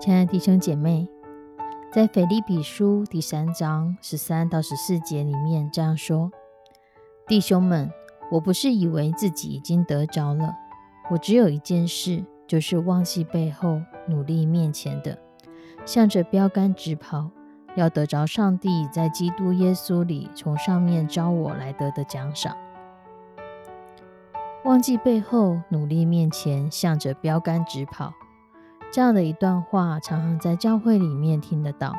亲爱的弟兄姐妹，在腓立比书第三章十三到十四节里面这样说：“弟兄们，我不是以为自己已经得着了，我只有一件事，就是忘记背后，努力面前的，向着标杆直跑，要得着上帝在基督耶稣里从上面招我来得的奖赏。忘记背后，努力面前，向着标杆直跑。”这样的一段话，常常在教会里面听得到，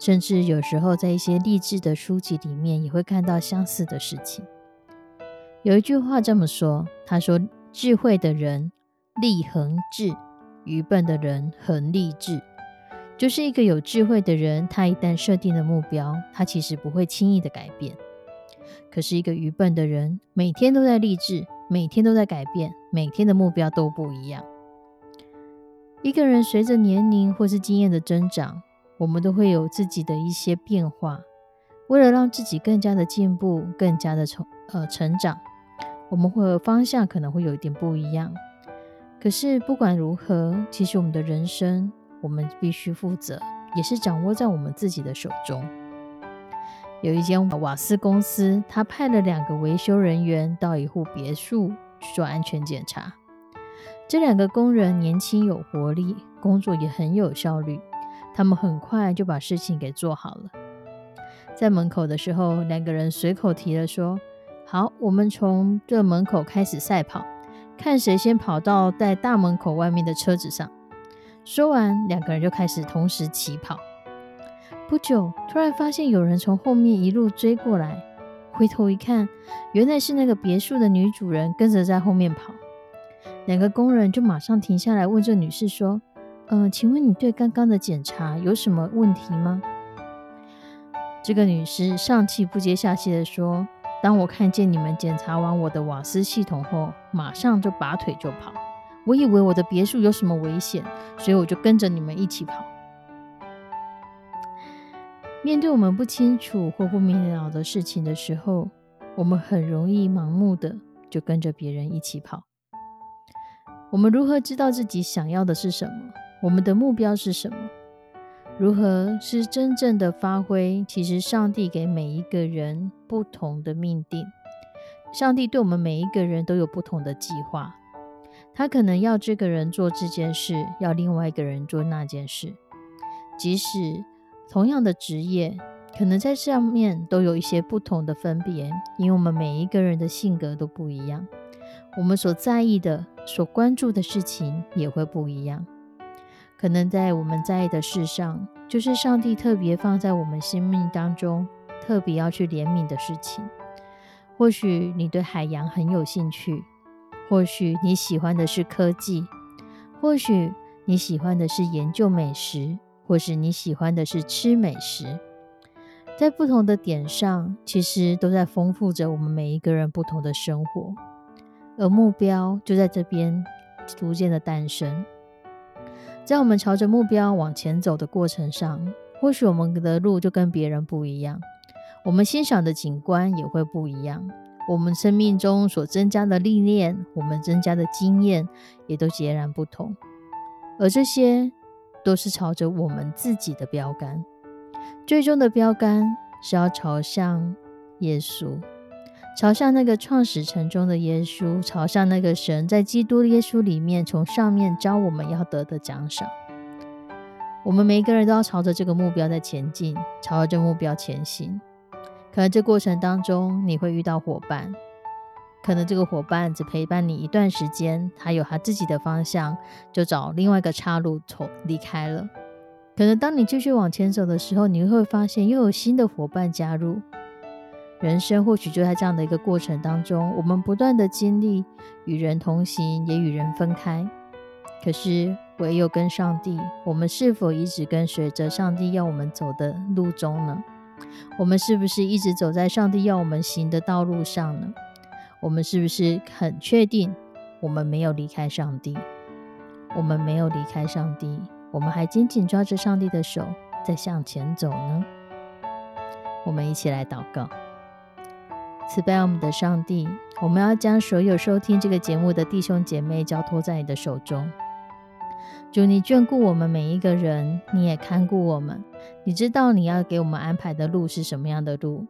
甚至有时候在一些励志的书籍里面也会看到相似的事情。有一句话这么说：“他说，智慧的人立恒志，愚笨的人恒立志。”就是一个有智慧的人，他一旦设定了目标，他其实不会轻易的改变。可是，一个愚笨的人，每天都在励志，每天都在改变，每天的目标都不一样。一个人随着年龄或是经验的增长，我们都会有自己的一些变化。为了让自己更加的进步、更加的成呃成长，我们会方向可能会有一点不一样。可是不管如何，其实我们的人生，我们必须负责，也是掌握在我们自己的手中。有一间瓦斯公司，他派了两个维修人员到一户别墅去做安全检查。这两个工人年轻有活力，工作也很有效率。他们很快就把事情给做好了。在门口的时候，两个人随口提了说：“好，我们从这门口开始赛跑，看谁先跑到在大门口外面的车子上。”说完，两个人就开始同时起跑。不久，突然发现有人从后面一路追过来，回头一看，原来是那个别墅的女主人跟着在后面跑。两个工人就马上停下来问这女士说：“嗯，请问你对刚刚的检查有什么问题吗？”这个女士上气不接下气的说：“当我看见你们检查完我的瓦斯系统后，马上就拔腿就跑。我以为我的别墅有什么危险，所以我就跟着你们一起跑。”面对我们不清楚或不明了的事情的时候，我们很容易盲目的就跟着别人一起跑。我们如何知道自己想要的是什么？我们的目标是什么？如何是真正的发挥？其实，上帝给每一个人不同的命定。上帝对我们每一个人都有不同的计划。他可能要这个人做这件事，要另外一个人做那件事。即使同样的职业，可能在上面都有一些不同的分别，因为我们每一个人的性格都不一样。我们所在意的、所关注的事情也会不一样。可能在我们在意的事上，就是上帝特别放在我们生命当中，特别要去怜悯的事情。或许你对海洋很有兴趣，或许你喜欢的是科技，或许你喜欢的是研究美食，或是你喜欢的是吃美食。在不同的点上，其实都在丰富着我们每一个人不同的生活。而目标就在这边逐渐的诞生，在我们朝着目标往前走的过程上，或许我们的路就跟别人不一样，我们欣赏的景观也会不一样，我们生命中所增加的历练，我们增加的经验也都截然不同，而这些都是朝着我们自己的标杆，最终的标杆是要朝向耶稣。朝向那个创始城中的耶稣，朝向那个神在基督耶稣里面从上面招我们要得的奖赏。我们每一个人都要朝着这个目标在前进，朝着这目标前行。可能这过程当中你会遇到伙伴，可能这个伙伴只陪伴你一段时间，他有他自己的方向，就找另外一个岔路走离开了。可能当你继续往前走的时候，你会发现又有新的伙伴加入。人生或许就在这样的一个过程当中，我们不断的经历与人同行，也与人分开。可是唯有跟上帝，我们是否一直跟随着上帝要我们走的路中呢？我们是不是一直走在上帝要我们行的道路上呢？我们是不是很确定我们没有离开上帝？我们没有离开上帝，我们还紧紧抓着上帝的手在向前走呢？我们一起来祷告。慈悲我们的上帝，我们要将所有收听这个节目的弟兄姐妹交托在你的手中。主，你眷顾我们每一个人，你也看顾我们。你知道你要给我们安排的路是什么样的路？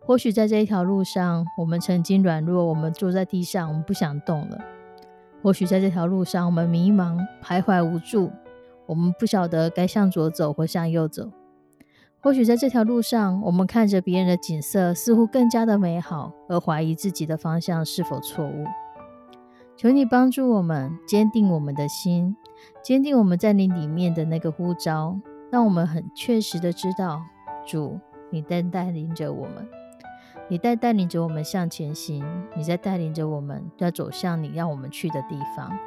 或许在这一条路上，我们曾经软弱，我们坐在地上，我们不想动了。或许在这条路上，我们迷茫、徘徊无助，我们不晓得该向左走或向右走。或许在这条路上，我们看着别人的景色似乎更加的美好，而怀疑自己的方向是否错误。求你帮助我们，坚定我们的心，坚定我们在你里面的那个呼召，让我们很确实的知道，主你在带领着我们，你在带领着我们向前行，你在带领着我们要走向你让我们去的地方。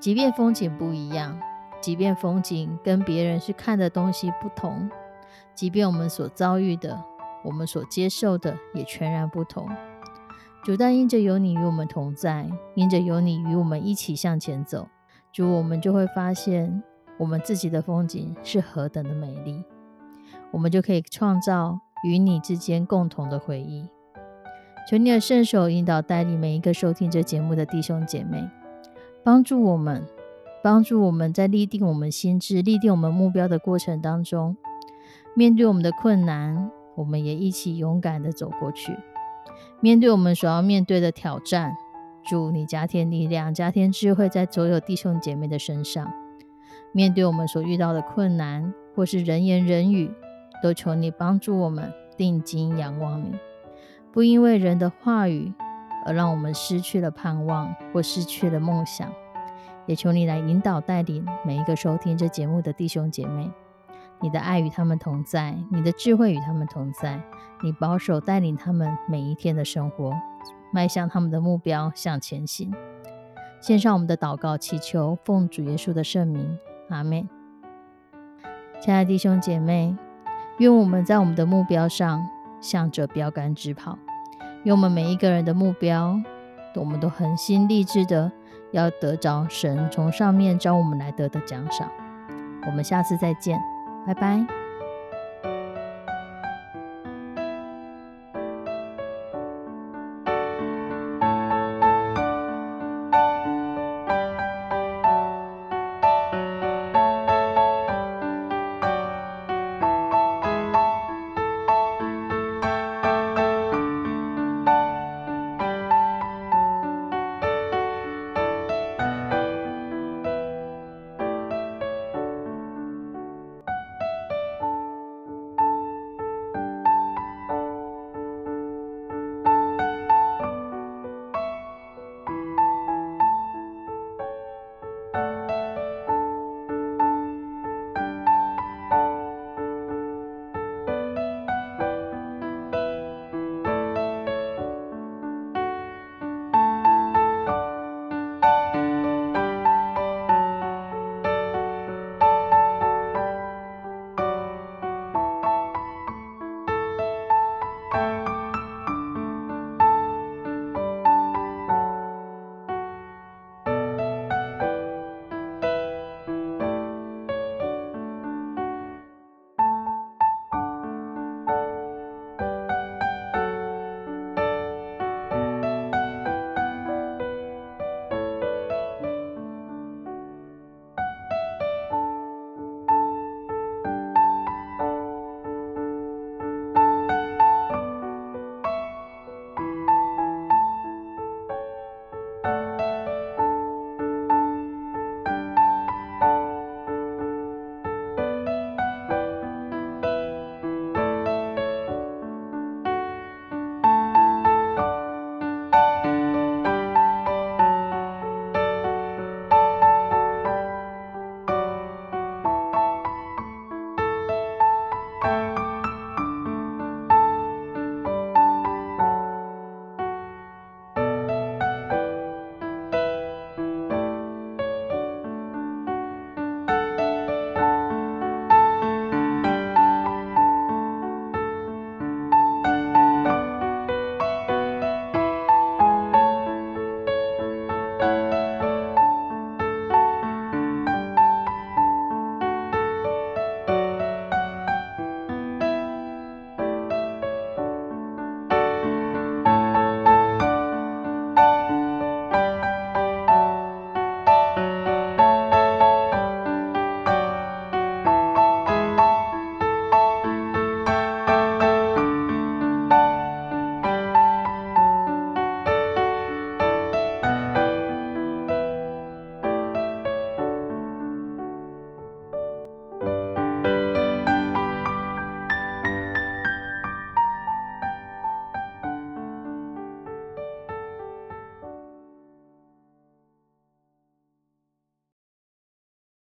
即便风景不一样，即便风景跟别人去看的东西不同。即便我们所遭遇的，我们所接受的也全然不同。主，但因着有你与我们同在，因着有你与我们一起向前走，主，我们就会发现我们自己的风景是何等的美丽，我们就可以创造与你之间共同的回忆。求你的圣手引导带领每一个收听这节目的弟兄姐妹，帮助我们，帮助我们在立定我们心智、立定我们目标的过程当中。面对我们的困难，我们也一起勇敢的走过去。面对我们所要面对的挑战，祝你加添力量，加添智慧在所有弟兄姐妹的身上。面对我们所遇到的困难，或是人言人语，都求你帮助我们定睛仰望你，不因为人的话语而让我们失去了盼望或失去了梦想。也求你来引导带领每一个收听这节目的弟兄姐妹。你的爱与他们同在，你的智慧与他们同在，你保守带领他们每一天的生活，迈向他们的目标，向前行。献上我们的祷告，祈求奉主耶稣的圣名，阿门。亲爱的弟兄姐妹，愿我们在我们的目标上向着标杆直跑，愿我们每一个人的目标，我们都恒心立志的要得着神从上面招我们来得的奖赏。我们下次再见。拜拜。